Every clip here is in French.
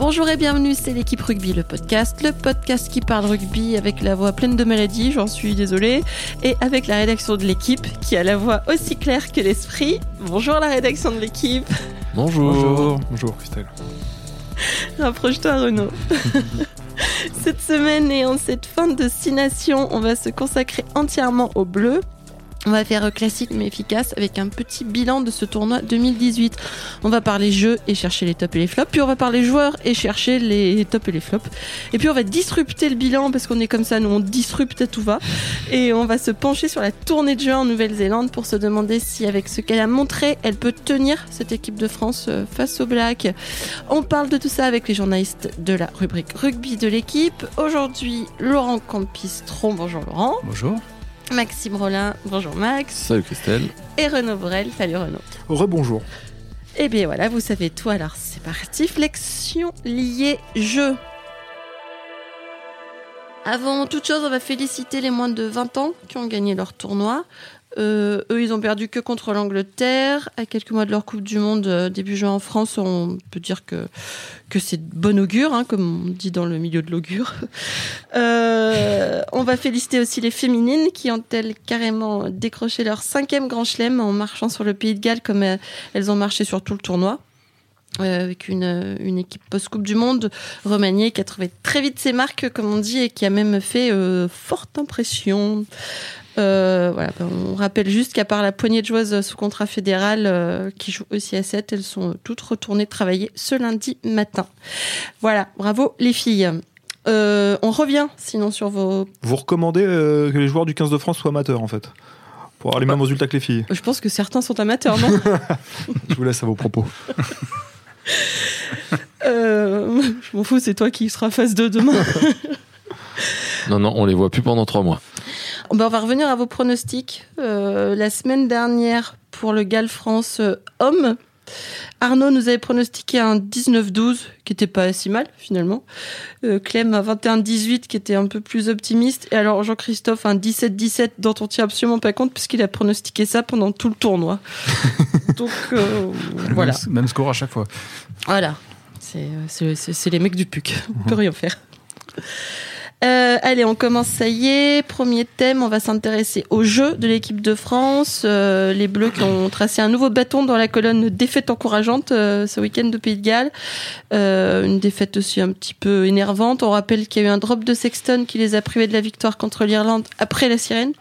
Bonjour et bienvenue, c'est l'équipe rugby, le podcast, le podcast qui parle rugby avec la voix pleine de maladies, j'en suis désolée, et avec la rédaction de l'équipe qui a la voix aussi claire que l'esprit. Bonjour la rédaction de l'équipe. Bonjour. Bonjour, Christelle. Rapproche-toi Renaud. cette semaine et en cette fin de Six Nations, on va se consacrer entièrement au bleu. On va faire classique mais efficace avec un petit bilan de ce tournoi 2018. On va parler jeux et chercher les tops et les flops. Puis on va parler joueurs et chercher les tops et les flops. Et puis on va disrupter le bilan parce qu'on est comme ça, nous on disrupte à tout va. Et on va se pencher sur la tournée de jeu en Nouvelle-Zélande pour se demander si avec ce qu'elle a montré, elle peut tenir cette équipe de France euh, face aux Blacks. On parle de tout ça avec les journalistes de la rubrique rugby de l'équipe. Aujourd'hui, Laurent Campistron. Bonjour Laurent. Bonjour. Maxime Rollin, bonjour Max. Salut Christelle. Et Renaud Borel, salut Renaud. Rebonjour. Et eh bien voilà, vous savez tout, alors c'est parti. Flexion liée jeu. Avant toute chose, on va féliciter les moins de 20 ans qui ont gagné leur tournoi. Euh, eux, ils ont perdu que contre l'Angleterre. À quelques mois de leur Coupe du Monde, euh, début juin en France, on peut dire que, que c'est bon augure, hein, comme on dit dans le milieu de l'augure. Euh, on va féliciter aussi les féminines qui ont-elles carrément décroché leur cinquième grand chelem en marchant sur le Pays de Galles comme elles ont marché sur tout le tournoi. Avec une, une équipe post-Coupe du Monde remaniée qui a trouvé très vite ses marques, comme on dit, et qui a même fait forte impression. Euh, voilà, ben, on rappelle juste qu'à part la poignée de joueuses sous contrat fédéral euh, qui jouent aussi à 7, elles sont toutes retournées travailler ce lundi matin. Voilà, bravo les filles. Euh, on revient sinon sur vos. Vous recommandez que les joueurs du 15 de France soient amateurs en fait Pour avoir les mêmes bah, résultats que les filles Je pense que certains sont amateurs, non? Je vous laisse à vos propos. je m'en fous, c'est toi qui seras face de demain. non, non, on les voit plus pendant trois mois. Ben, on va revenir à vos pronostics. Euh, la semaine dernière, pour le Gal France euh, homme, Arnaud nous avait pronostiqué un 19-12, qui était pas si mal finalement. Euh, Clem un 21-18, qui était un peu plus optimiste. Et alors Jean-Christophe un 17-17, dont on tient absolument pas compte, puisqu'il a pronostiqué ça pendant tout le tournoi. Donc voilà. Même, score à chaque fois. Voilà. C'est les mecs du PUC. On peut rien faire. Euh, allez, on commence, ça y est. Premier thème, on va s'intéresser au jeu de l'équipe de France. Euh, les Bleus qui ont tracé un nouveau bâton dans la colonne défaite encourageante euh, ce week-end de Pays de Galles. une défaite aussi un petit peu énervante. On rappelle qu'il y a eu un drop de Sexton qui les a privés de la victoire contre l'Irlande après la sirène,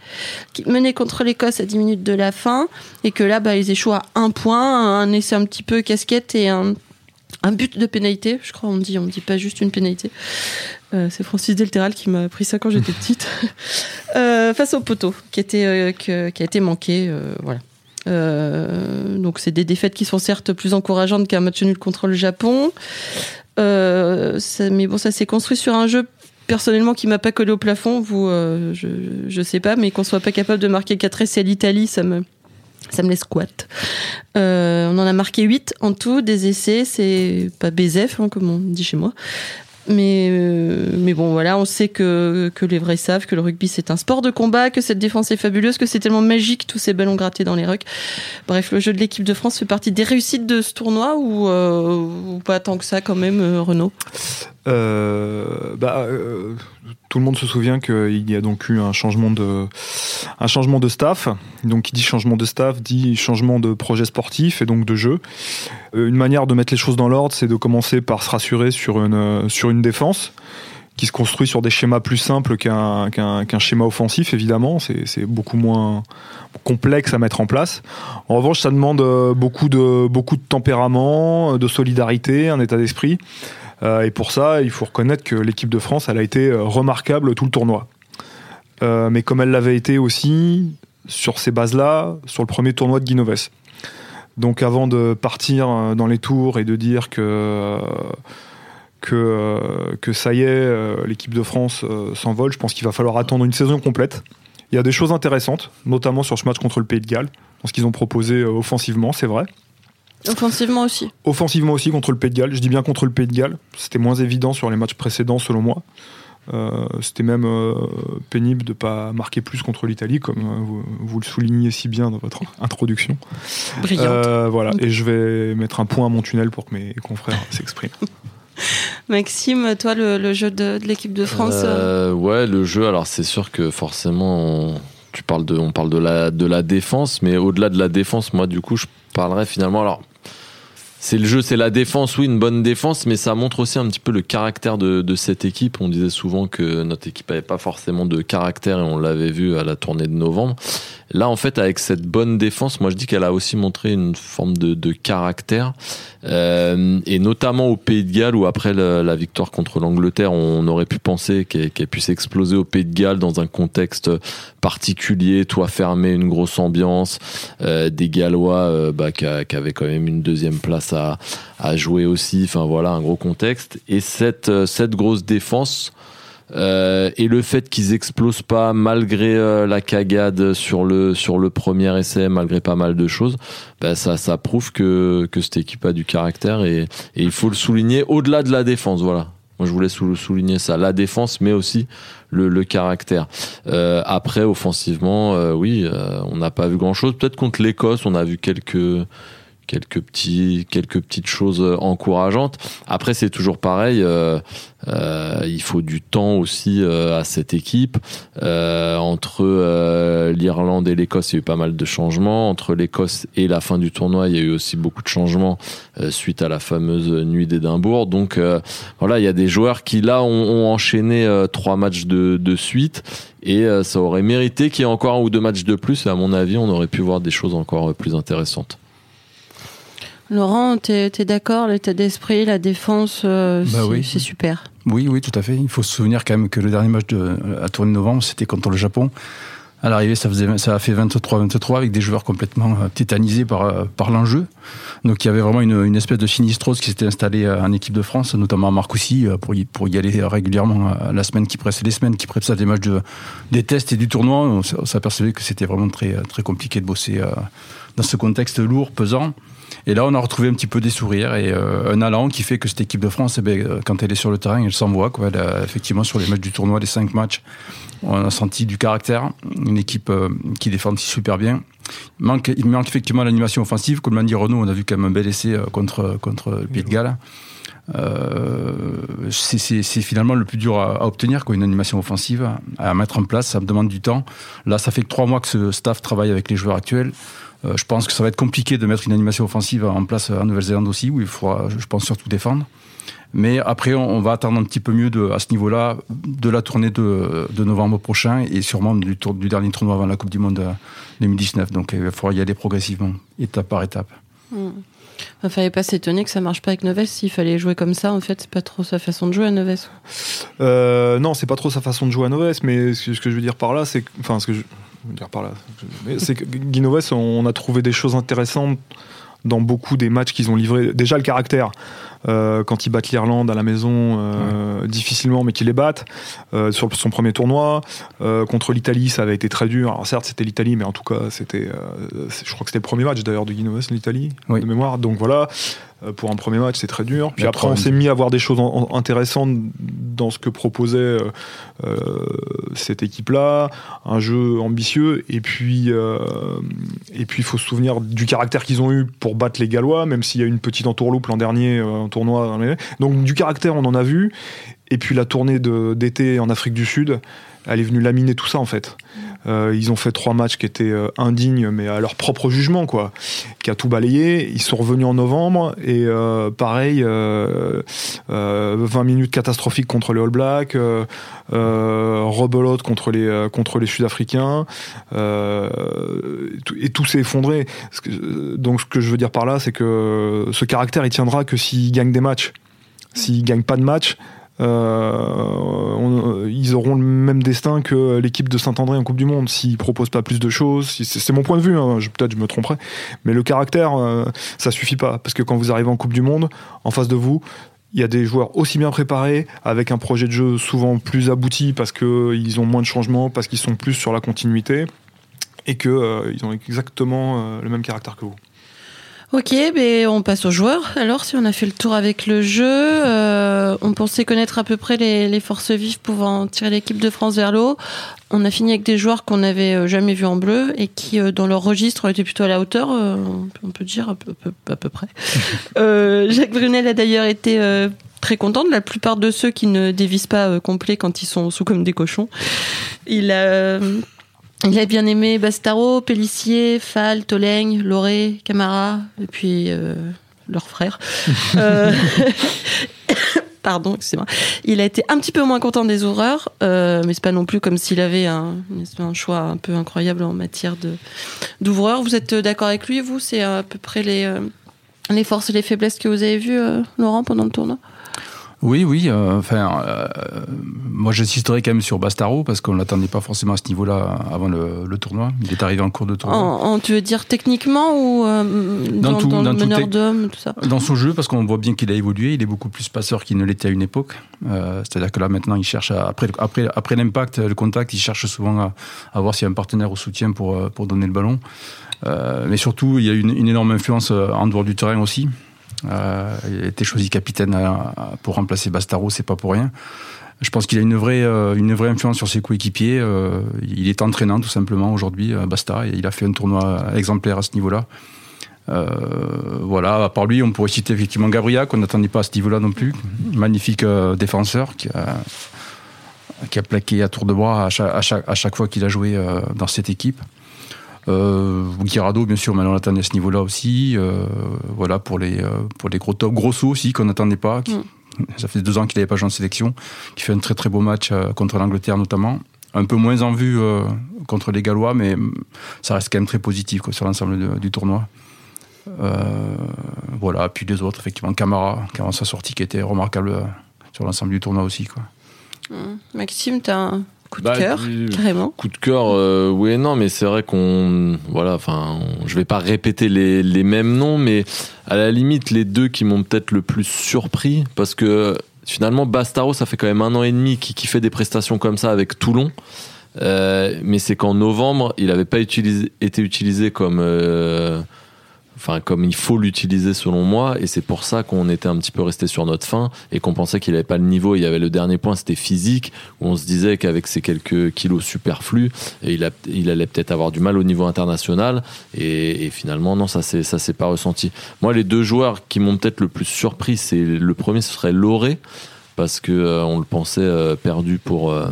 qui menait contre l'Écosse à 10 minutes de la fin. Et que là, bah, ils échouent à un point, un essai un petit peu casquette et un un but de pénalité, je crois on dit, on dit pas juste une pénalité. Euh, c'est Francis Delteral qui m'a appris ça quand j'étais petite. euh, face au poteau, qui, était, euh, qui a été manqué. Voilà. donc c'est des défaites qui sont certes plus encourageantes qu'un match nul contre le Japon. Ça, mais bon, ça s'est construit sur un jeu personnellement qui m'a pas collé au plafond. Vous, je, je sais pas, mais qu'on soit pas capable de marquer 4 essais à l'Italie, ça me ça me laisse squat. Euh, on en a marqué 8 en tout, des essais, c'est pas BZF, hein, comme on dit chez moi. Mais, euh, mais bon, voilà, on sait que, que les vrais savent que le rugby c'est un sport de combat, que cette défense est fabuleuse, que c'est tellement magique tous ces ballons grattés dans les rucks. Bref, le jeu de l'équipe de France fait partie des réussites de ce tournoi ou, euh, pas tant que ça quand même, Renaud? Bah, tout le monde se souvient qu'il y a donc eu un changement de, un changement de staff. Donc, qui dit changement de staff dit changement de projet sportif et donc de jeu. Euh, une manière de mettre les choses dans l'ordre, c'est de commencer par se rassurer sur une, sur une défense qui se construit sur des schémas plus simples qu'un qu'un schéma offensif, évidemment. C'est beaucoup moins complexe à mettre en place. En revanche, ça demande beaucoup de, beaucoup de tempérament, de solidarité, un état d'esprit. Euh, et pour ça, il faut reconnaître que l'équipe de France, elle a été euh, remarquable tout le tournoi. Euh, mais comme elle l'avait été aussi sur ces bases-là, sur le premier tournoi de Guinoves. Donc avant de partir dans les tours et de dire que que, que ça y est, l'équipe de France s'envole, je pense qu'il va falloir attendre une saison complète. Il y a des choses intéressantes, notamment sur ce match contre le Pays de Galles, dans ce qu'ils ont proposé offensivement, c'est vrai. Offensivement aussi. Offensivement aussi contre le Pays de Galles. Je dis bien contre le Pays de Galles. C'était moins évident sur les matchs précédents selon moi. Euh, c'était même euh, pénible de ne pas marquer plus contre l'Italie, comme euh, vous, le soulignez si bien dans votre introduction. Brillante. voilà, et je vais mettre un point à mon tunnel pour que mes confrères s'expriment. Maxime, toi, le, jeu de, l'équipe de France euh, Ouais, le jeu, alors c'est sûr que forcément, tu parles de, on parle de la, de la défense, mais au-delà de la défense, moi, du coup, je parlerais finalement. Alors, c'est le jeu, c'est la défense, oui, une bonne défense, mais ça montre aussi un petit peu le caractère de, de cette équipe. On disait souvent que notre équipe avait pas forcément de caractère et on l'avait vu à la tournée de novembre. Là, en fait, avec cette bonne défense, moi je dis qu'elle a aussi montré une forme de, de caractère, euh, et notamment au Pays de Galles où après la, victoire contre l'Angleterre, on aurait pu penser qu'elle puisse exploser au Pays de Galles dans un contexte particulier, toit fermé, une grosse ambiance, euh, des Gallois euh, bah, qui, avaient quand même une deuxième place à, à jouer aussi. Enfin voilà, un gros contexte. Et cette cette grosse défense euh, et le fait qu'ils explosent pas malgré euh, la cagade sur le sur le premier essai, malgré pas mal de choses, ben ça ça prouve que que cette équipe a du caractère et, et il faut le souligner au-delà de la défense. Voilà. Moi, je voulais souligner ça, la défense, mais aussi le, le caractère. Euh, après, offensivement, euh, oui, on n'a pas vu grand-chose. Peut-être contre l'Écosse, on a vu quelques quelques petits quelques petites choses encourageantes. Après c'est toujours pareil, euh, euh, il faut du temps aussi euh, à cette équipe. Entre l'Irlande et l'Écosse, il y a eu pas mal de changements. Entre l'Écosse et la fin du tournoi, il y a eu aussi beaucoup de changements suite à la fameuse nuit d'Édimbourg. Donc voilà, il y a des joueurs qui là ont, ont enchaîné trois matchs de, de suite et ça aurait mérité qu'il y ait encore un ou deux matchs de plus. Et à mon avis, on aurait pu voir des choses encore plus intéressantes. Laurent, tu es, d'accord, l'état d'esprit, la défense, euh, bah c'est super. Oui, oui, tout à fait. Il faut se souvenir quand même que le dernier match de, à tournée de novembre, c'était contre le Japon. À l'arrivée, ça, faisait, ça a fait 23-23 avec des joueurs complètement euh, tétanisés par, euh, par l'enjeu. Donc il y avait vraiment une, une espèce de sinistrose qui s'était installée en équipe de France, notamment à Marcoussis, pour y, pour y aller régulièrement la semaine qui précède les semaines qui précèdent les matchs de, des tests et du tournoi. On s'apercevait que c'était vraiment très, très compliqué de bosser dans ce contexte lourd, pesant. Et là, on a retrouvé un petit peu des sourires et euh, un allant qui fait que cette équipe de France, eh ben, euh, quand elle est sur le terrain, elle s'envoie. Quoi. effectivement, sur les matchs du tournoi, les cinq matchs, on a senti du caractère. Une équipe euh, qui défend super bien. Il manque, il manque effectivement l'animation offensive. Comme l'a dit Renaud, on a vu quand même un bel essai contre, contre le Pays de Galles. Euh, c'est finalement le plus dur à, obtenir, quoi, une animation offensive à mettre en place. Ça me demande du temps. Là, ça fait que trois mois que ce staff travaille avec les joueurs actuels. Euh, je pense que ça va être compliqué de mettre une animation offensive en place en Nouvelle-Zélande aussi, où il faudra, je pense, surtout défendre. Mais après, on, va attendre un petit peu mieux à ce niveau-là de la tournée de, novembre prochain et sûrement du, dernier tournoi avant la Coupe du Monde 2019. Donc il falloir y aller progressivement, étape par étape. Hmm. Il ne fallait pas s'étonner que ça marche pas avec Noves. S'il fallait jouer comme ça, en fait, c'est pas trop sa façon de jouer à Noves. Euh, non, c'est pas trop sa façon de jouer à Noves, mais ce que je veux dire par là, c'est, enfin, ce que je, dire par là. C'est que on a trouvé des choses intéressantes dans beaucoup des matchs qu'ils ont livrés. Déjà le caractère. Euh, quand ils battent l'Irlande à la maison euh, difficilement, mais qu'ils les battent. Euh, sur son premier tournoi contre l'Italie, ça avait été très dur. Alors certes, c'était l'Italie, mais en tout cas, c'était, je crois que c'était le premier match d'ailleurs de Guinoves, l'Italie, de mémoire. Donc voilà. Pour un premier match, c'est très dur. Puis après, on s'est mis à voir des choses intéressantes dans ce que proposait cette équipe-là, un jeu ambitieux. Et puis, et puis, il faut se souvenir du caractère qu'ils ont eu pour battre les Gallois, même s'il y a eu une petite entourloupe l'an dernier, tournoi. Donc, du caractère, on en a vu. Et puis, la tournée d'été en Afrique du Sud, elle est venue laminer tout ça, en fait. Euh, ils ont fait trois matchs qui étaient euh, indignes, mais à leur propre jugement, quoi, qui a tout balayé. Ils sont revenus en novembre et euh, pareil, 20 minutes catastrophiques contre les All Blacks, rebelote contre les contre les Sud-Africains, et tout s'est effondré. Donc ce que je veux dire par là, c'est que ce caractère, il tiendra que s'ils gagnent des matchs. S'ils gagnent pas de matchs, euh, ils auront le même destin que l'équipe de Saint-André en Coupe du Monde s'ils proposent pas plus de choses. c'est mon point de vue, hein, peut-être je me tromperai, mais le caractère, euh, ça suffit pas parce que quand vous arrivez en Coupe du Monde, en face de vous, il y a des joueurs aussi bien préparés, avec un projet de jeu souvent plus abouti parce qu'ils ont moins de changements, parce qu'ils sont plus sur la continuité et qu'ils euh, ont exactement le même caractère que vous. Ok, ben on passe aux joueurs. Alors, si on a fait le tour avec le jeu, euh, on pensait connaître à peu près les, forces vives pouvant tirer l'équipe de France vers l'eau. On a fini avec des joueurs qu'on n'avait euh, jamais vus en bleu et qui, euh, dans leur registre, étaient plutôt à la hauteur, on peut dire à peu, à peu près. Jacques Brunel a d'ailleurs été très content de la plupart de ceux qui ne dévisent pas complet quand ils sont sous comme des cochons. Il a, il a bien aimé Bastaro, Pellissier, Fall, Tolègne, Loré, Camara, et puis leur frère. Pardon, excusez-moi. Il a été un petit peu moins content des horreurs, euh, mais c'est pas non plus comme s'il avait un, un, choix un peu incroyable en matière de d'ouvreurs. Vous êtes d'accord avec lui, vous? C'est à peu près les, euh, les forces et les faiblesses que vous avez vues, euh, Laurent, pendant le tournoi? Oui, oui. Euh, enfin, euh, moi, j'insisterai quand même sur Bastaro parce qu'on l'attendait pas forcément à ce niveau-là avant le, tournoi. Il est arrivé en cours de tournoi. En, tu veux dire techniquement ou euh, dans, tout, dans, le meneur d'homme, tout ça? Dans son jeu, parce qu'on voit bien qu'il a évolué. Il est beaucoup plus passeur qu'il ne l'était à une époque. C'est-à-dire que là, maintenant, il cherche après, après, après l'impact, le contact, il cherche souvent à, voir s'il y a un partenaire au soutien pour pour donner le ballon. mais surtout, il y a une, une énorme influence en dehors du terrain aussi. Euh, il a été choisi capitaine euh, pour remplacer Bastaro, c'est pas pour rien. Je pense qu'il a une vraie, euh, influence sur ses coéquipiers. il est entraînant tout simplement aujourd'hui, Basta, et il a fait un tournoi exemplaire à ce niveau-là. voilà, à part lui, on pourrait citer effectivement Gabriel, qu'on n'attendait pas à ce niveau-là non plus. Magnifique défenseur qui a, plaqué à tour de bras à chaque, fois qu'il a joué dans cette équipe. Euh, Guirado, bien sûr, maintenant on l'attendait à ce niveau-là aussi. Voilà, pour les, euh, pour les gros top. Grosso aussi, qu'on n'attendait pas. Mm. Ça fait deux ans qu'il n'avait pas joué en sélection. Qui fait un très très beau match euh, contre l'Angleterre notamment. Un peu moins en vue contre les Gallois, mais ça reste quand même très positif quoi, sur l'ensemble du tournoi. voilà, puis les autres, effectivement, Camara, qui a sa sortie qui était remarquable sur l'ensemble du tournoi aussi. Quoi. Mm. Maxime, tu as Coup de bah, cœur, carrément. Coup de cœur, euh, oui et non, mais c'est vrai qu'on, voilà, enfin, je vais pas répéter les, les, mêmes noms, mais à la limite, les deux qui m'ont peut-être le plus surpris, parce que finalement, Bastaro, ça fait quand même un an et demi qui, qui fait des prestations comme ça avec Toulon. Euh, mais c'est qu'en novembre, il n'avait pas utilisé, été utilisé comme euh, enfin comme il faut l'utiliser selon moi et c'est pour ça qu'on était un petit peu resté sur notre fin et qu'on pensait qu'il avait pas le niveau. Il y avait le dernier point c'était physique où on se disait qu'avec ces quelques kilos superflus il, a, il allait peut-être avoir du mal au niveau international. Et, finalement non ça c'est ça s'est pas ressenti. Moi les deux joueurs qui m'ont peut-être le plus surpris c'est le premier ce serait Loré parce que euh, on le pensait euh, perdu pour euh,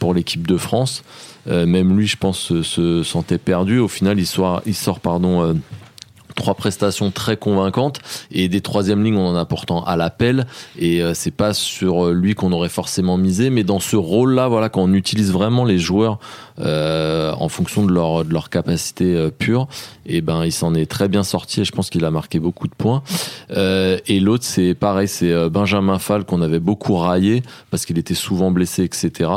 pour l'équipe de France. Même lui je pense se, sentait perdu. Au final il sort il sort pardon trois prestations très convaincantes et des troisième lignes on en a pourtant à l'appel. Et euh, c'est pas sur euh, lui qu'on aurait forcément misé mais dans ce rôle là voilà quand on utilise vraiment les joueurs euh, en fonction de leur de leur capacité pure et ben il s'en est très bien sorti et je pense qu'il a marqué beaucoup de points. Et l'autre c'est pareil c'est Benjamin Fall qu'on avait beaucoup raillé parce qu'il était souvent blessé etc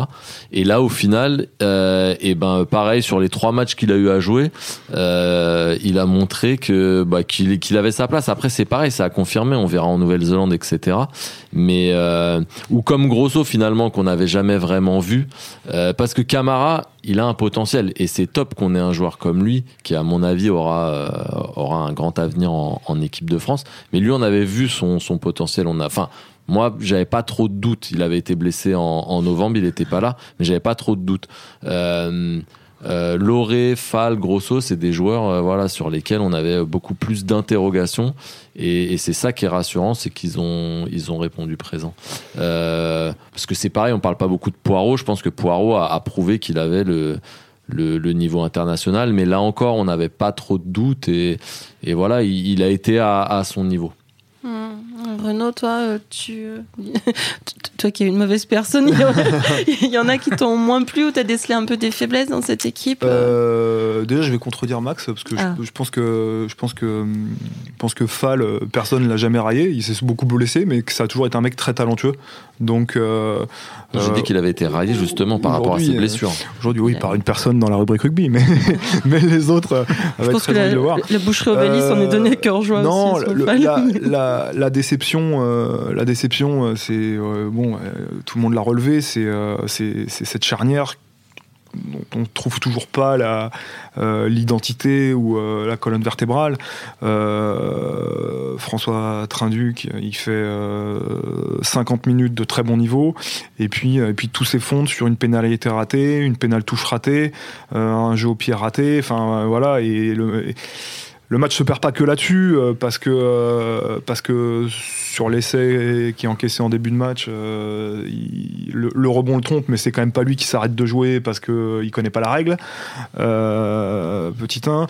et là au final et ben pareil sur les trois matchs qu'il a eu à jouer il a montré que bah, qu'il avait sa place. Après, c'est pareil, ça a confirmé. On verra en Nouvelle-Zélande, etc. Mais euh, ou comme Grosso finalement qu'on n'avait jamais vraiment vu, euh, parce que Camara, il a un potentiel et c'est top qu'on ait un joueur comme lui qui, à mon avis, aura euh, aura un grand avenir en, équipe de France. Mais lui, on avait vu son, potentiel. On a, enfin, moi, j'avais pas trop de doutes. Il avait été blessé en, en novembre, il n'était pas là, mais j'avais pas trop de doutes. Euh, euh, Loré, Fall, Grosso, c'est des joueurs euh, voilà, sur lesquels on avait beaucoup plus d'interrogations. Et, c'est ça qui est rassurant, c'est qu'ils ont, ils ont répondu présent. Euh, parce que c'est pareil, on parle pas beaucoup de Poirot. Je pense que Poirot a, prouvé qu'il avait le, le, niveau international. Mais là encore, on n'avait pas trop de doutes. Et, voilà, il, a été à, son niveau. Mmh. Renaud, toi, euh, tu, euh, toi qui es une mauvaise personne, il y en a, qui t'ont moins plu ou t'as décelé un peu des faiblesses dans cette équipe euh Déjà, je vais contredire Max parce que je, ah. pense que je pense que je pense que Fall, personne l'a jamais raillé. Il s'est beaucoup blessé, mais que ça a toujours été un mec très talentueux. Donc, j'ai dit qu'il avait été raillé justement par rapport à ses blessures. Aujourd'hui, oui, par une personne dans la rubrique rugby, mais mais les autres. je pense que la, de le voir. la boucherie Obélis en est donné cœur joie. Non, la, la, euh, la déception, euh, c'est euh, bon, tout le monde l'a relevé, c'est c'est cette charnière dont on trouve toujours pas la l'identité ou la colonne vertébrale. François Trinduc, il fait 50 minutes de très bon niveau, et puis et puis tout s'effondre sur une pénalité ratée, une pénale touche ratée, un jeu au pied raté, enfin voilà et le le match se perd pas que là-dessus, euh, parce que euh, parce que sur l'essai qui est encaissé en début de match, euh, le, rebond le trompe, mais c'est quand même pas lui qui s'arrête de jouer parce que il connaît pas la règle. Petit 1,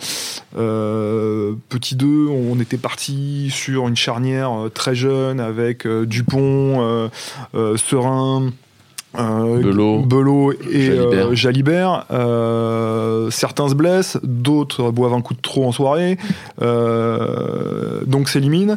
petit 2, on était parti sur une charnière très jeune avec Dupont, Serein. Euh, Belot. Belot et Jalibert. euh, Jalibert. Euh, certains se blessent, d'autres boivent un coup de trop en soirée, donc s'éliminent.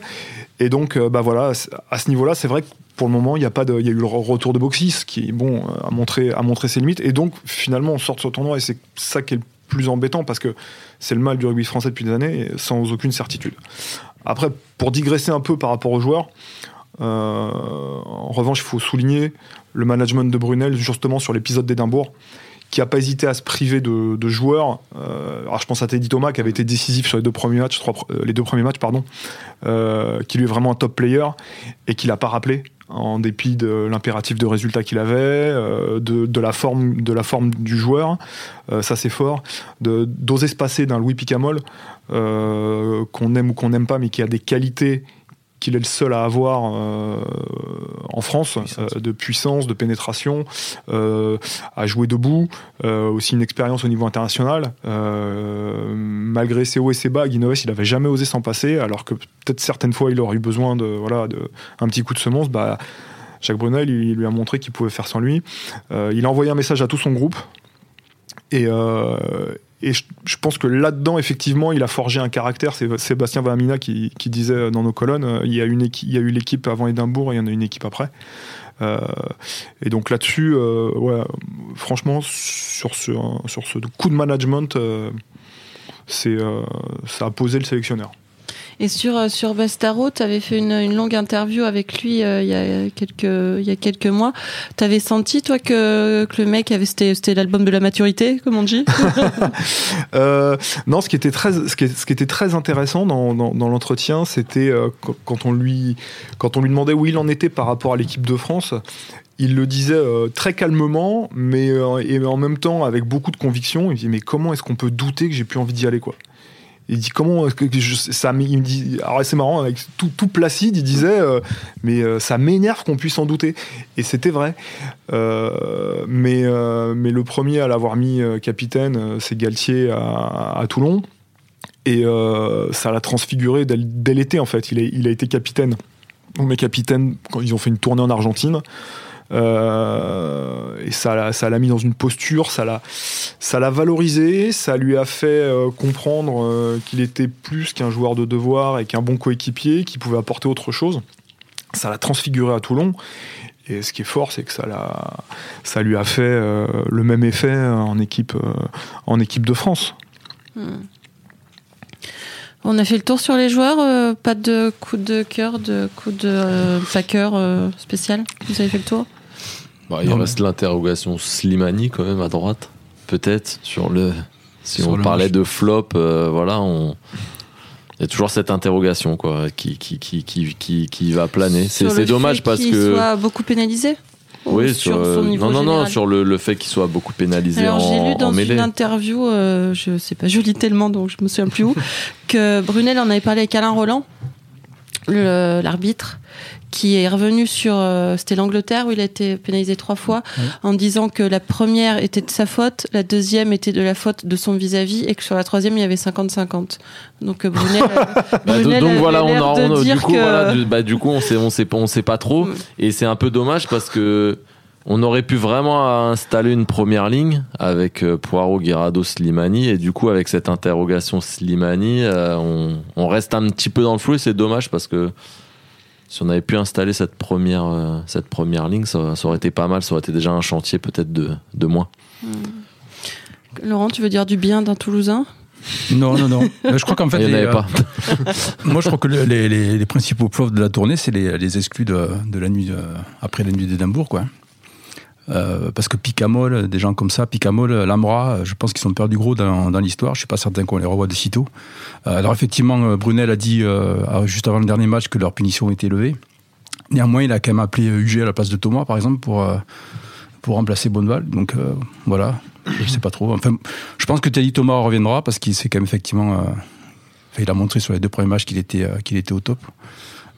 Et donc, bah voilà, à ce niveau-là, c'est vrai que pour le moment, il y a pas de, il y a eu le re- retour de Boxis qui, bon, a montré, a montré ses limites. Et donc, finalement, on sort de ce tournoi et c'est ça qui est le plus embêtant parce que c'est le mal du rugby français depuis des années, sans aucune certitude. Après, pour digresser un peu par rapport aux joueurs, en revanche, il faut souligner le management de Brunel justement sur l'épisode d'Édimbourg qui a pas hésité à se priver de, joueurs. Euh, alors je pense à Teddy Thomas qui avait été décisif sur les deux premiers matchs, euh, les deux premiers matchs pardon, euh, qui lui est vraiment un top player et qu'il a pas rappelé en dépit de l'impératif de résultat qu'il avait, euh, de, de la forme de la forme du joueur, Euh, ça c'est fort, d'oser se passer d'un Louis Picamol euh, qu'on aime ou qu'on n'aime pas, mais qui a des qualités qu'il est le seul à avoir euh, en France, Puissance. euh, de puissance, de pénétration, euh, à jouer debout, aussi une expérience au niveau international. Malgré ses hauts et ses bas, Guinoves, il n'avait jamais osé s'en passer, alors que peut-être certaines fois il aurait eu besoin de, voilà, de un petit coup de semonce. Bah, Jacques Brunel, il, il lui a montré qu'il pouvait faire sans lui. Il a envoyé un message à tout son groupe. Et, euh, et je, pense que là-dedans, effectivement, il a forgé un caractère. C'est Sébastien Vahamina qui, disait dans nos colonnes euh, il y a, eu l'équipe avant Édimbourg et il y en a une équipe après. Euh, et donc là-dessus, euh, franchement, sur ce, coup de management, ça a posé le sélectionneur. Et sur, euh, sur Bastaro, tu avais fait une, longue interview avec lui euh, il, y a quelques, il y a quelques mois. Tu avais senti, toi, que, que le mec avait. C'était l'album de la maturité, comme on dit Euh, non, ce qui était très, ce qui, ce qui était très intéressant dans, dans, l'entretien, c'était quand- on lui, quand on lui demandait où il en était par rapport à l'équipe de France. Il le disait très calmement, mais et en même temps avec beaucoup de conviction. Il dit mais comment est-ce qu'on peut douter que j'ai plus envie d'y aller quoi? Il dit comment il me dit alors c'est marrant tout, placide il disait euh, mais euh, ça m'énerve qu'on puisse en douter et c'était vrai euh, mais, le premier à l'avoir mis capitaine, c'est Galtier à, Toulon. Et ça l'a transfiguré dès, dès l'été, en fait. Il a, il a été capitaine. On met capitaine quand ils ont fait une tournée en Argentine. Euh, et ça l'a, mis dans une posture, ça l'a, valorisé, ça lui a fait euh, comprendre euh, qu'il était plus qu'un joueur de devoir et qu'un bon coéquipier, qui pouvait apporter autre chose. Ça l'a transfiguré à Toulon. Et ce qui est fort, c'est que ça, l'a, ça lui a fait le même effet en équipe, en équipe de France. On a fait le tour sur les joueurs. pas de coup de cœur, de coup de euh, spécial. Vous avez fait le tour? Bah, il Non, reste l'interrogation Slimani quand même à droite, peut-être sur le. Si Sur on le parlait match. de flop, euh, voilà, on. Il y a toujours cette interrogation quoi, qui, qui, qui, qui, qui, qui va planer. C'est Sur c'est le dommage fait parce qu'il que. soit beaucoup pénalisé Ou Oui, sur, sur, son euh, niveau non, non, non, général sur le, le fait qu'il soit beaucoup pénalisé Alors en, j'ai lu dans une interview, euh, je sais pas, je lis tellement donc je me souviens plus où, que Brunel en avait parlé avec Alain Roland, l'arbitre, qui est revenu sur, euh, c'était l'Angleterre où il a été pénalisé trois fois, en disant que la première était de sa faute, la deuxième était de la faute de son vis-à-vis et que sur la troisième il y avait 50-50. Donc euh, Brunel, Bah, Brunel donc voilà, on, a- on a- du coup, que- voilà, du, bah, du coup, on sait, on sait pas, on sait pas trop, et c'est un peu dommage parce que on aurait pu vraiment installer une première ligne avec euh, Poirot, Guirado, Slimani, et du coup, avec cette interrogation Slimani, euh, on, on reste un petit peu dans le flou, et c'est dommage parce que si on avait pu installer cette première, euh, cette première ligne, ça, ça aurait été pas mal, ça aurait été déjà un chantier peut-être de, de moins. Laurent, tu veux dire du bien d'un Toulousain? Non, non, non. Je crois qu'en fait, Il n'y en avait euh, pas. moi, je crois que le- les, les- les principaux flops de la tournée, c'est les, les exclus de, de la nuit, de- après la nuit d'Édimbourg, quoi. Euh, parce que Picamol, des gens comme ça, Picamol, Lambra, je pense qu'ils sont perdus gros dans, dans l'histoire. Je suis pas certain qu'on les revoie de sitôt. Euh, alors effectivement, euh, Brunel a dit juste avant le dernier match que leur punition était levée. Néanmoins, il a quand même appelé UG à la place de Thomas, par exemple, pour pour remplacer Bonneval. Donc voilà, je sais pas trop. Enfin, je pense que Teddy Thomas reviendra parce qu'il s'est quand même effectivement il a montré sur les deux premiers matchs qu'il était, qu'il était au top.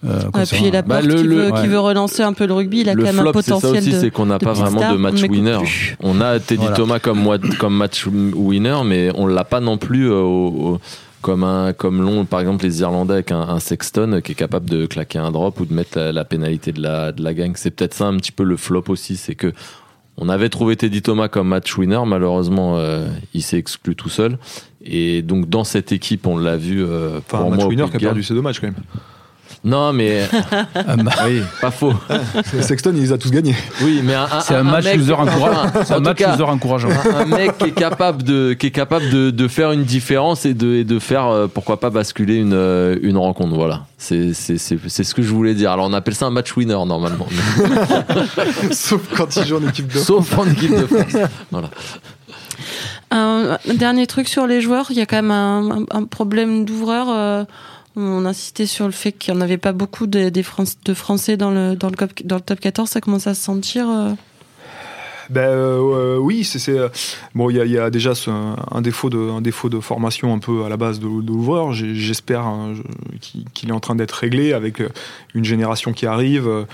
Euh, puis la bah, qui, veut, qui, veut, relancer un peu le rugby, il a quand même un potentiel. C'est ça aussi, c'est qu'on n'a pas vraiment de match winner. On a Teddy Thomas comme, comme match winner, mais on l'a pas non plus au, comme un comme l'ont par exemple les Irlandais avec un, Sexton qui est capable de claquer un drop ou de mettre la, pénalité de la de la gang. C'est peut-être ça un petit peu le flop aussi, c'est que on avait trouvé Teddy Thomas comme match winner, malheureusement euh, il s'est exclu tout seul. Et donc dans cette équipe, on l'a vu. Euh, enfin, un match winner qui a perdu ses deux matchs quand même. Non, mais. Ah, bah. oui, pas faux. Sexton, il les a tous gagnés. Oui, mais c'est un, match loser encourageant. un match encourageant. Un, mec qui est capable de, qui est capable de, de faire une différence et de, et de faire, euh, pourquoi pas, basculer une, euh, une rencontre. Voilà. C'est ce que je voulais dire. Alors, on appelle ça un match winner normalement. Sauf quand il joue en équipe de Sauf en équipe de France. Voilà. Un, dernier truc sur les joueurs, il y a quand même un, un problème d'ouvreur. On insistait sur le fait qu'il n'y en avait pas beaucoup de, de Français dans le, dans, le, dans le top 14. Ça commence à se sentir euh ben euh, oui, c'est bon. Il y, a, déjà un, défaut de un défaut de formation un peu à la base de, l'ouvreur. J'espère hein, qu'il est en train d'être réglé avec une génération qui arrive.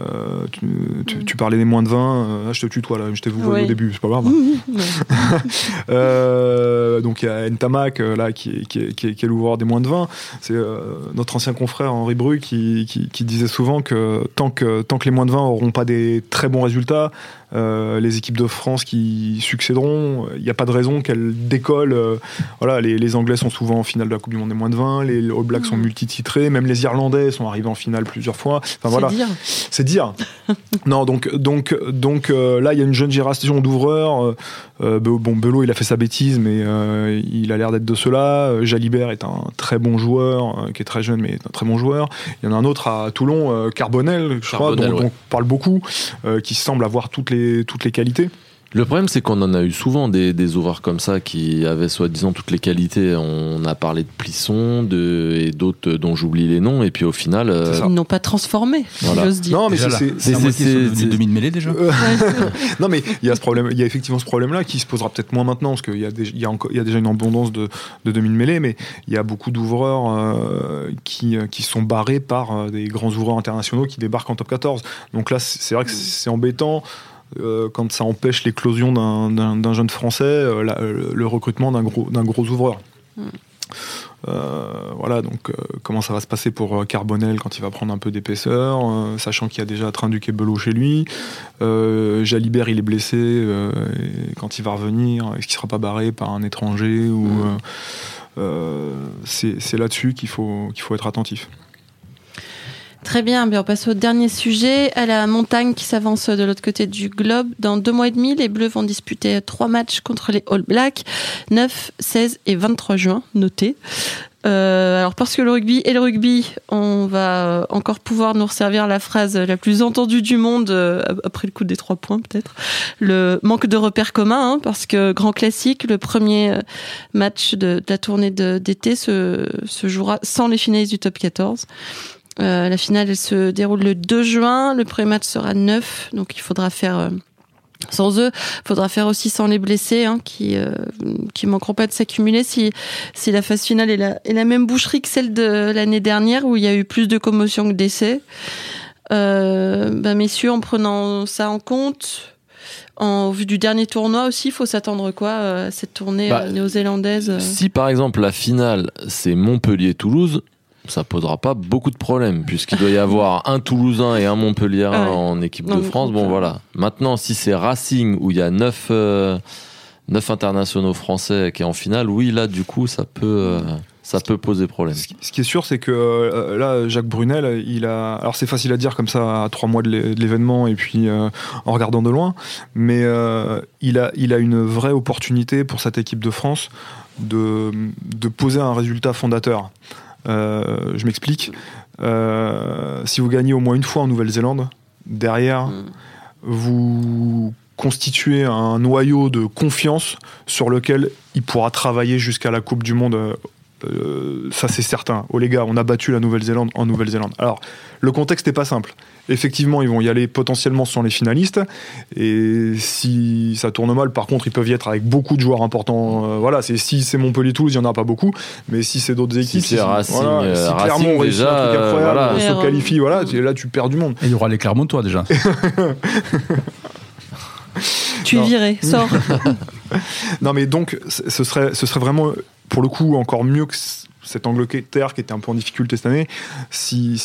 Euh, tu, parlais des moins de 20, euh, ah, je te tutoie là, je t'ai vu au début, c'est pas grave. euh, donc il y a Ntamak euh, là qui, qui, qui, qui est l'ouvreur des moins de 20. C'est notre ancien confrère Henri Bru qui, disait souvent que tant que tant que les moins de 20 auront pas des très bons résultats, euh, les équipes de France qui succéderont, il n'y a pas de raison qu'elles décollent. Euh, voilà, les, les, Anglais sont souvent en finale de la Coupe du Monde des moins de 20, les All Blacks sont multititrés, même les Irlandais sont arrivés en finale plusieurs fois. Enfin, voilà. dire. C'est dire. non, donc, donc, donc euh, là, il y a une jeune génération d'ouvreurs. bon, Belot, il a fait sa bêtise, mais il a l'air d'être de cela. Jalibert est un très bon joueur, qui est très jeune, mais est un très bon joueur. Il y en a un autre à Toulon, Carbonel, je crois, dont, on parle beaucoup, qui semble avoir toutes les toutes les qualités. Le problème, c'est qu'on en a eu souvent des, des ouvreurs comme ça qui avaient soi-disant toutes les qualités. On a parlé de Plisson de, et d'autres dont j'oublie les noms, et puis au final. Euh, Ils n'ont pas transformé, j'ose dire. Non, mais c'est demi de mêlée déjà. non, mais il y a ce problème, il y a effectivement ce problème-là qui se posera peut-être moins maintenant, parce qu'il y, a il y, a il y a déjà une abondance de, de demi de mêlée, mais il y a beaucoup d'ouvreurs euh, qui, qui sont barrés par euh, des grands ouvreurs internationaux qui débarquent en top 14. Donc là, c'est vrai que c'est embêtant. Euh, quand ça empêche l'éclosion d'un jeune Français, euh, le recrutement d'un gros, gros ouvreur. Euh, voilà, donc comment ça va se passer pour Carbonel quand il va prendre un peu d'épaisseur, sachant qu'il y a déjà Trinduc et Belot chez lui. Jalibert, il est blessé, quand il va revenir, est-ce qu'il sera pas barré par un étranger ou hmm. C'est là-dessus qu'il faut, qu'il faut être attentif. Très bien, bien, on passe au dernier sujet, à la montagne qui s'avance de l'autre côté du globe. Dans deux mois et demi, les Bleus vont disputer trois matchs contre les All Blacks, 9, 16 et 23 juin, notez. Euh, alors parce que le rugby et le rugby, on va encore pouvoir nous resservir la phrase la plus entendue du monde euh, après le coup des trois points peut-être. Le manque de repères communs, hein, parce que grand classique, le premier euh, match de, la tournée d'été se, se jouera sans les finalistes du top 14. Euh, la finale, elle se déroule le 2 juin. Le premier match sera 9, donc il faudra faire euh, sans eux. Il faudra faire aussi sans les blessés, hein, qui euh, qui manqueront pas de s'accumuler si si la phase finale est la, est la même boucherie que celle de l'année dernière où il y a eu plus de commotion que d'essais. Euh, ben messieurs, en prenant ça en compte. En vue du dernier tournoi aussi, il faut s'attendre quoi à cette tournée bah, néo-zélandaise Si par exemple la finale c'est Montpellier-Toulouse, ça posera pas beaucoup de problèmes puisqu'il doit y avoir un Toulousain et un Montpellier en équipe de France. Bon voilà. Maintenant, si c'est Racing où il y a neuf, euh, neuf internationaux français qui est en finale, oui là du coup ça peut. Euh, ça peut poser problème. Ce qui est sûr, c'est que euh, là, Jacques Brunel, il a. Alors, c'est facile à dire comme ça à trois mois de l'événement et puis en regardant de loin, mais il, a, il a une vraie opportunité pour cette équipe de France de, de poser un résultat fondateur. Euh, je m'explique. Euh, si vous gagnez au moins une fois en Nouvelle-Zélande, derrière, mm. vous constituez un noyau de confiance sur lequel il pourra travailler jusqu'à la Coupe du Monde euh, Euh, ça c'est certain. Oh les gars, on a battu la Nouvelle-Zélande en Nouvelle-Zélande. Alors, le contexte n'est pas simple. Effectivement, ils vont y aller potentiellement sans les finalistes. Et si ça tourne mal, par contre, ils peuvent y être avec beaucoup de joueurs importants. Euh, voilà, c'est si c'est Montpellier Toulouse, il n'y en a pas beaucoup. Mais si c'est d'autres équipes, c'est Racing, voilà, si euh, Clermont déjà, un truc euh, incroyable, voilà. on se qualifie, voilà, tu- là tu perds du monde. Et il y aura les Clermontois déjà. Tu es viré, sors. Non, mais donc, ce serait, ce serait vraiment, pour le coup, encore mieux que cette Angleterre qui était un peu en difficulté cette année. Si,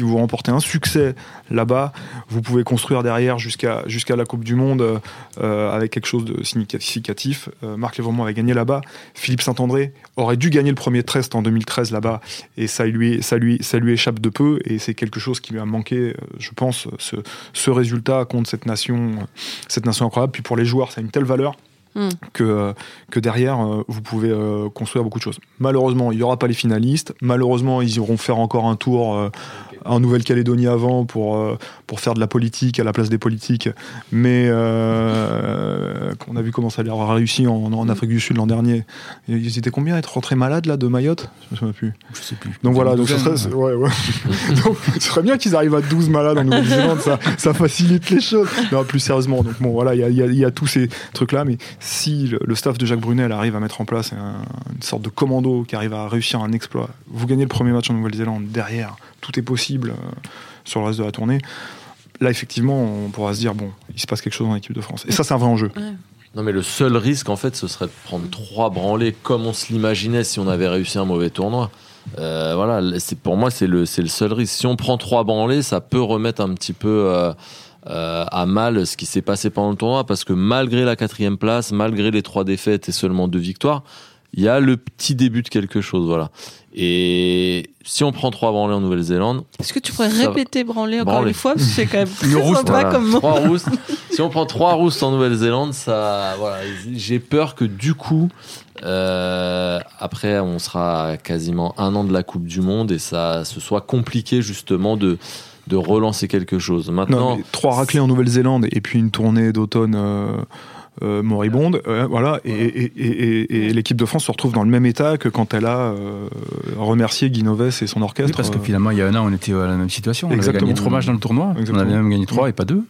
vous remportez un succès là-bas, vous pouvez construire derrière jusqu'à la Coupe du Monde euh, avec quelque chose de significatif. Euh, Marc Lévremont avait gagné là-bas. Philippe Saint-André aurait dû gagner le premier test en 2013 là-bas et ça lui, ça, lui, ça lui échappe de peu et c'est quelque chose qui lui a manqué, euh, je pense, ce, ce résultat contre cette nation, cette nation incroyable. Puis pour les joueurs, ça a une telle valeur Que, euh, que derrière, euh, vous pouvez euh, construire beaucoup de choses. Malheureusement, il n'y aura pas les finalistes. Malheureusement, ils iront faire encore un tour euh, en Nouvelle-Calédonie avant pour, euh, pour faire de la politique à la place des politiques. Mais euh, on a vu comment ça leur a réussi en, en Afrique du Sud l'an dernier. Ils étaient combien à être rentrés malades là de Mayotte? Je plus. Je sais plus. Donc voilà, donc ce Douzaine. serait, ouais, ouais. donc, ce serait bien qu'ils arrivent à 12 malades en Nouvelle-Zélande, ça, ça facilite les choses. Non, plus sérieusement, donc bon, voilà, il y a, il y a- il y a tous ces trucs-là, mais si le, le staff de Jacques Brunel arrive à mettre en place un- une sorte de commando qui arrive à réussir un exploit, vous gagnez le premier match en Nouvelle-Zélande, derrière, tout est possible euh, sur le reste de la tournée. Là, effectivement, on pourra se dire, bon, il se passe quelque chose dans l'équipe de France. Et ça, c'est un vrai enjeu. Non, mais le seul risque, en fait, ce serait de prendre trois branlées comme on se l'imaginait si on avait réussi un mauvais tournoi. Euh, voilà, c'est pour moi, c'est le, c'est le seul risque. Si on prend trois branlées, ça peut remettre un petit peu euh, euh, à mal ce qui s'est passé pendant le tournoi, parce que malgré la quatrième place, malgré les trois défaites et seulement deux victoires, il y a le petit début de quelque chose, voilà. Et si on prend trois branlées en Nouvelle-Zélande, Est-ce que tu pourrais répéter branler encore une fois Parce que c'est quand même très sympa Voilà, comme mot. trois roustes. si on prend trois roustes en Nouvelle-Zélande, ça, voilà, j'ai peur que du coup, euh, après, on sera à quasiment un an de la Coupe du Monde et ça, ce soit compliqué justement de de relancer quelque chose. Maintenant, trois raclés en Nouvelle-Zélande et puis une tournée d'automne euh, euh, moribonde, euh, voilà, et, et- et- et- et l'équipe de France se retrouve dans le même état que quand elle a euh, remercié Guy Novès et son orchestre. Oui, parce que finalement, il y a un an, on était à la même situation. On Exactement. avait gagné trois matchs dans le tournoi. Exactement. On avait même gagné trois et pas deux.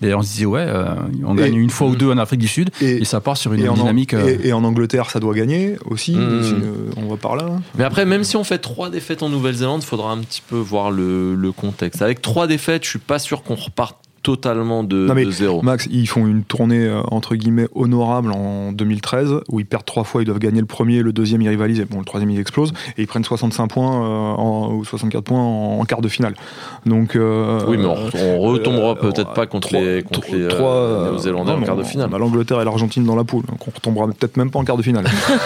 D'ailleurs, on se disait, ouais, euh, on gagne Et- une fois ou deux en Afrique du Sud et, et ça part sur une et en, dynamique. euh, et- et en Angleterre, ça doit gagner aussi. Mm. si, euh, on va par là. mais après, même si on fait trois défaites en Nouvelle-Zélande, il faudra un petit peu voir le, le contexte. Avec trois défaites, je suis pas sûr qu'on reparte totalement de, Non, mais de zéro. Max, ils font une tournée euh, entre guillemets honorable en 2013 où ils perdent trois fois, ils doivent gagner le premier, le deuxième ils rivalisent, et bon le troisième ils explosent et ils prennent 65 points euh, en- ou 64 points en, en quart de finale. Donc euh, oui, mais on, on retombera euh, peut-être euh, pas contre trois- les, contre trois- les, euh, trois, Néo-Zélandais non, en quart de finale. On a l'Angleterre et l'Argentine dans la poule, donc on retombera peut-être même pas en quart de finale.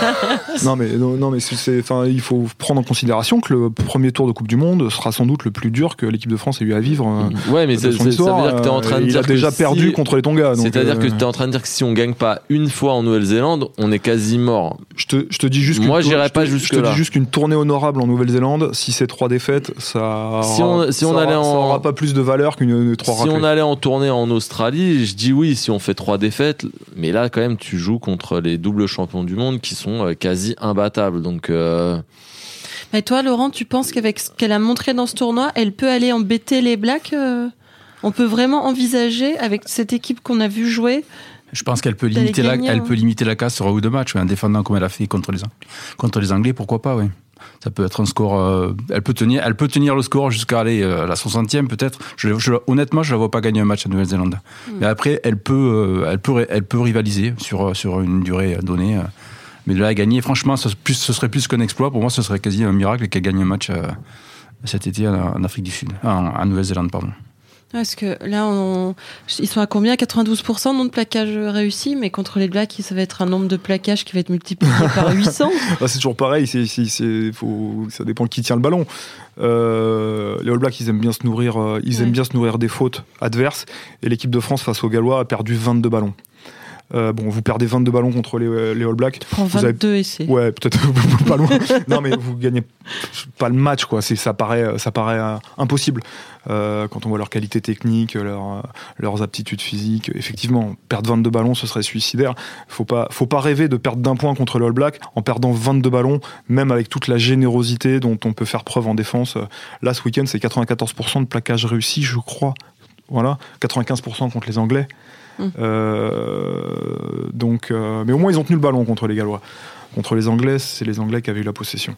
non mais non, non, mais c'est- c'est, enfin il faut prendre en considération que le premier tour de Coupe du Monde sera sans doute le plus dur que l'équipe de France ait eu à vivre. Ouais, mais de c'est- son c'est- ça veut dire que tu es en euh, train de il dire a déjà que perdu si- contre les Tonga. C'est-à-dire que euh, tu es en train de dire que si on gagne pas une fois en Nouvelle-Zélande, on est quasi mort. Je te, je te dis juste Moi, j'irai pas je te- Je te dis juste qu'une tournée honorable en Nouvelle-Zélande, si c'est trois défaites, ça. Si on- si ça on aura- allait ça aura pas plus de valeur qu'une une trois si raclées. on allait en tournée en Australie, je dis oui si on fait trois défaites, mais là quand même tu joues contre les doubles champions du monde qui sont euh, quasi imbattables. Donc euh, Mais toi, Laurent, tu penses qu'avec ce qu'elle a montré dans ce tournoi, elle peut aller embêter les Blacks euh On peut vraiment envisager, avec cette équipe qu'on a vu jouer, Je pense qu'elle peut limiter la, elle peut limiter la casse sur un ou deux matchs, ouais, en défendant comme elle a fait contre les, contre les Anglais, pourquoi pas, oui. Ça peut être un score. euh, elle peut tenir, elle peut tenir le score jusqu'à aller euh, à la 60e peut-être. Je, je- honnêtement, je la vois pas gagner un match à Nouvelle-Zélande. Mais après, elle peut, euh, elle peut, elle peut rivaliser sur sur une durée donnée. euh. Mais de là à gagner, franchement, ce, plus, ce serait plus qu'un exploit. Pour moi, ce serait quasi un miracle qu'elle gagne un match euh, cet été en, en Afrique du Sud, en, en Nouvelle-Zélande, pardon. Parce que là, on- ils sont à combien? 92% nombre de plaquages réussis, mais contre les Blacks, ça va être un nombre de plaquages qui va être multiplié par 800. Bah, c'est toujours pareil, c'est, faut, ça dépend de qui tient le ballon. Euh, les All Blacks, ils aiment bien se nourrir, euh, ils Ouais. aiment bien se nourrir des fautes adverses. Et l'équipe de France face aux Gallois a perdu 22 ballons. Euh, bon, vous perdez 22 ballons contre les, les All Blacks. Tu prends Vous avez- 22 essais. Ouais, peut-être pas loin. Non, mais vous gagnez pas le match, quoi. C'est, ça paraît, ça paraît euh, impossible euh, quand on voit leur qualité technique, leur, euh, leurs aptitudes physiques. Effectivement, perdre 22 ballons, ce serait suicidaire. Faut pas, faut pas rêver de perdre d'un point contre le All Black en perdant 22 ballons, même avec toute la générosité dont on peut faire preuve en défense. Là, ce week-end, c'est 94% de plaquage réussi, je crois. Voilà, 95% contre les Anglais. Euh, donc, euh, mais au moins ils ont tenu le ballon contre les Gallois. Contre les Anglais, c'est les Anglais qui avaient eu la possession.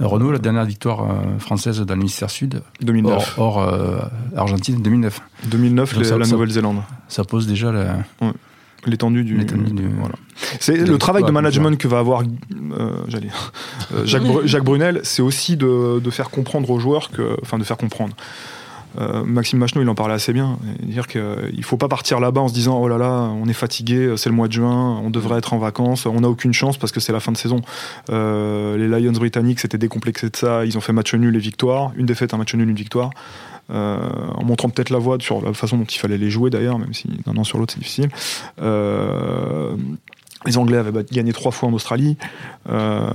Euh, Renault, la dernière victoire française dans l'hémisphère sud, 2009. hors, hors, euh, Argentine, 2009. 2009, Donc les- ça- la ça- Nouvelle-Zélande. Ça pose déjà la, L'étendue du. l'étendue du- Voilà. C'est le travail de management que va avoir, euh, j'allais euh, Jacques Brunel, c'est aussi de, de faire comprendre aux joueurs que, enfin, de faire comprendre. Euh, Maxime Macheneau, il en parlait assez bien. Dire qu'il faut pas partir là-bas en se disant oh là là, on est fatigué, c'est le mois de juin, on devrait être en vacances, on n'a aucune chance parce que c'est la fin de saison. Euh, les Lions britanniques s'étaient décomplexés de ça, ils ont fait match nul et victoire, une défaite, un match nul, une victoire. Euh, en montrant peut-être la voie sur la façon dont il fallait les jouer d'ailleurs, même si d'un an sur l'autre c'est difficile. Euh, les Anglais avaient gagné trois fois en Australie. Euh,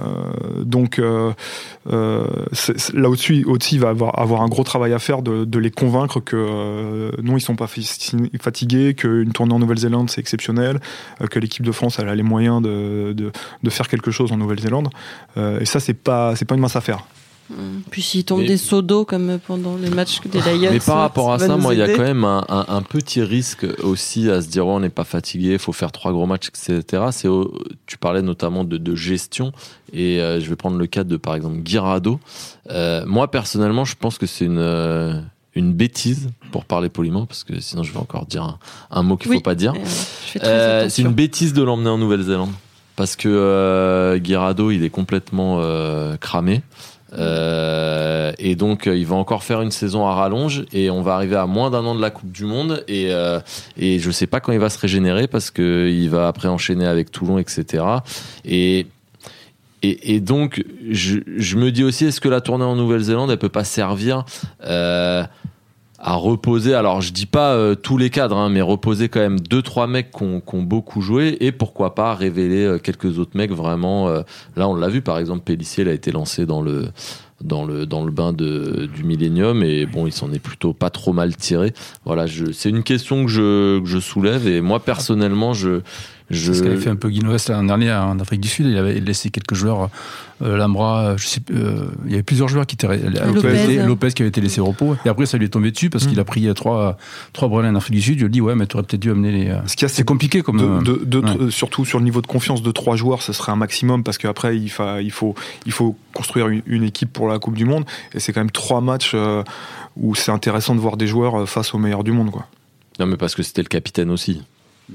donc euh, euh, là au-dessus, il va avoir, avoir un gros travail à faire de, les convaincre que non, ils sont pas fatigués, qu'une tournée en Nouvelle-Zélande c'est exceptionnel, que l'équipe de France a les moyens de, faire quelque chose en Nouvelle-Zélande. Et ça c'est pas pas une mince affaire. Mm. Puis s'il tombe Mais- des seaux d'eau comme pendant les matchs des Lions. Mais par rapport à ça, moi, il y a quand même un, un- un petit risque aussi à se dire, on n'est pas fatigué, il faut faire trois gros matchs, etc. C'est, tu parlais notamment de, de gestion, et euh, je vais prendre le cas de, par exemple, Guirado. Euh, moi, personnellement, je pense que c'est une, euh, une bêtise, pour parler poliment, parce que sinon je vais encore dire un, un mot qu'il Oui. faut pas dire. Euh, très Euh, c'est une bêtise de l'emmener en Nouvelle-Zélande. Parce que euh, Guirado, il est complètement euh, cramé. Euh, et donc, euh, il va encore faire une saison à rallonge. Et on va arriver à moins d'un an de la Coupe du Monde. Et, euh, et je sais pas quand il va se régénérer parce qu'il va après enchaîner avec Toulon, etc. Et. Et, donc, je, me dis aussi, est-ce que la tournée en Nouvelle-Zélande, elle peut pas servir à reposer, alors je dis pas euh, tous les cadres, hein, mais reposer quand même deux trois mecs qui ont, beaucoup joué et pourquoi pas révéler euh, quelques autres mecs vraiment. euh, là, on l'a vu par exemple, Pellissier, a été lancé dans le dans le dans le bain de, du Millennium et bon, il s'en est plutôt pas trop mal tiré. Voilà, c'est une question que je que je soulève et moi personnellement, je je C'est ce qu'avait fait un peu Guy West l'an dernier en Afrique du Sud. Il avait laissé quelques joueurs, euh, Lambra, je sais, euh, il y avait plusieurs joueurs qui étaient Lopez. Lopez qui avait été laissé au repos. Et après, ça lui est tombé dessus parce Mm. qu'il a pris euh, trois, trois brelins en Afrique du Sud. Je lui ai dit, ouais, mais tu aurais peut-être dû amener les. euh, Ce C'est compliqué comme. euh, de, de- de- ouais. euh, surtout sur le niveau de confiance de trois joueurs, ce serait un maximum parce qu'après il, fa- il, faut, il faut construire une, une équipe pour la Coupe du Monde et c'est quand même trois matchs euh, où c'est intéressant de voir des joueurs euh, face aux meilleurs du monde. Quoi. non mais parce que c'était le capitaine aussi.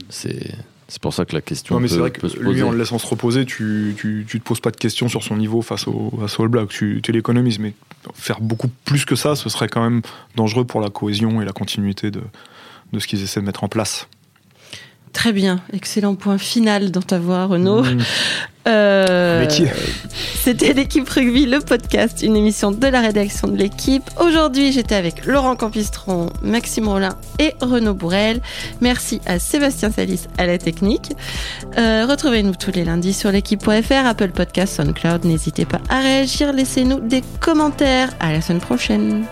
C'est c'est pour ça que la question Non, mais c'est vrai que se lui, poser. en le laissant se reposer, tu, tu, tu te poses pas de questions sur son niveau face au, face au All Blacks. Tu, tu l'économises, mais faire beaucoup plus que ça, ce serait quand même dangereux pour la cohésion et la continuité de, de ce qu'ils essaient de mettre en place. Très bien, excellent point final dans ta voix, Renaud. Mmh. Euh. C'était l'équipe rugby, le podcast, une émission de la rédaction de l'équipe. Aujourd'hui, j'étais avec Laurent Campistron, Maxime Rollin et Renaud Bourrel. Merci à Sébastien Salis à la technique. Euh, Retrouvez-nous tous les lundis sur l'équipe.fr, Apple Podcast, SoundCloud. N'hésitez pas à réagir, laissez-nous des commentaires. À la semaine prochaine.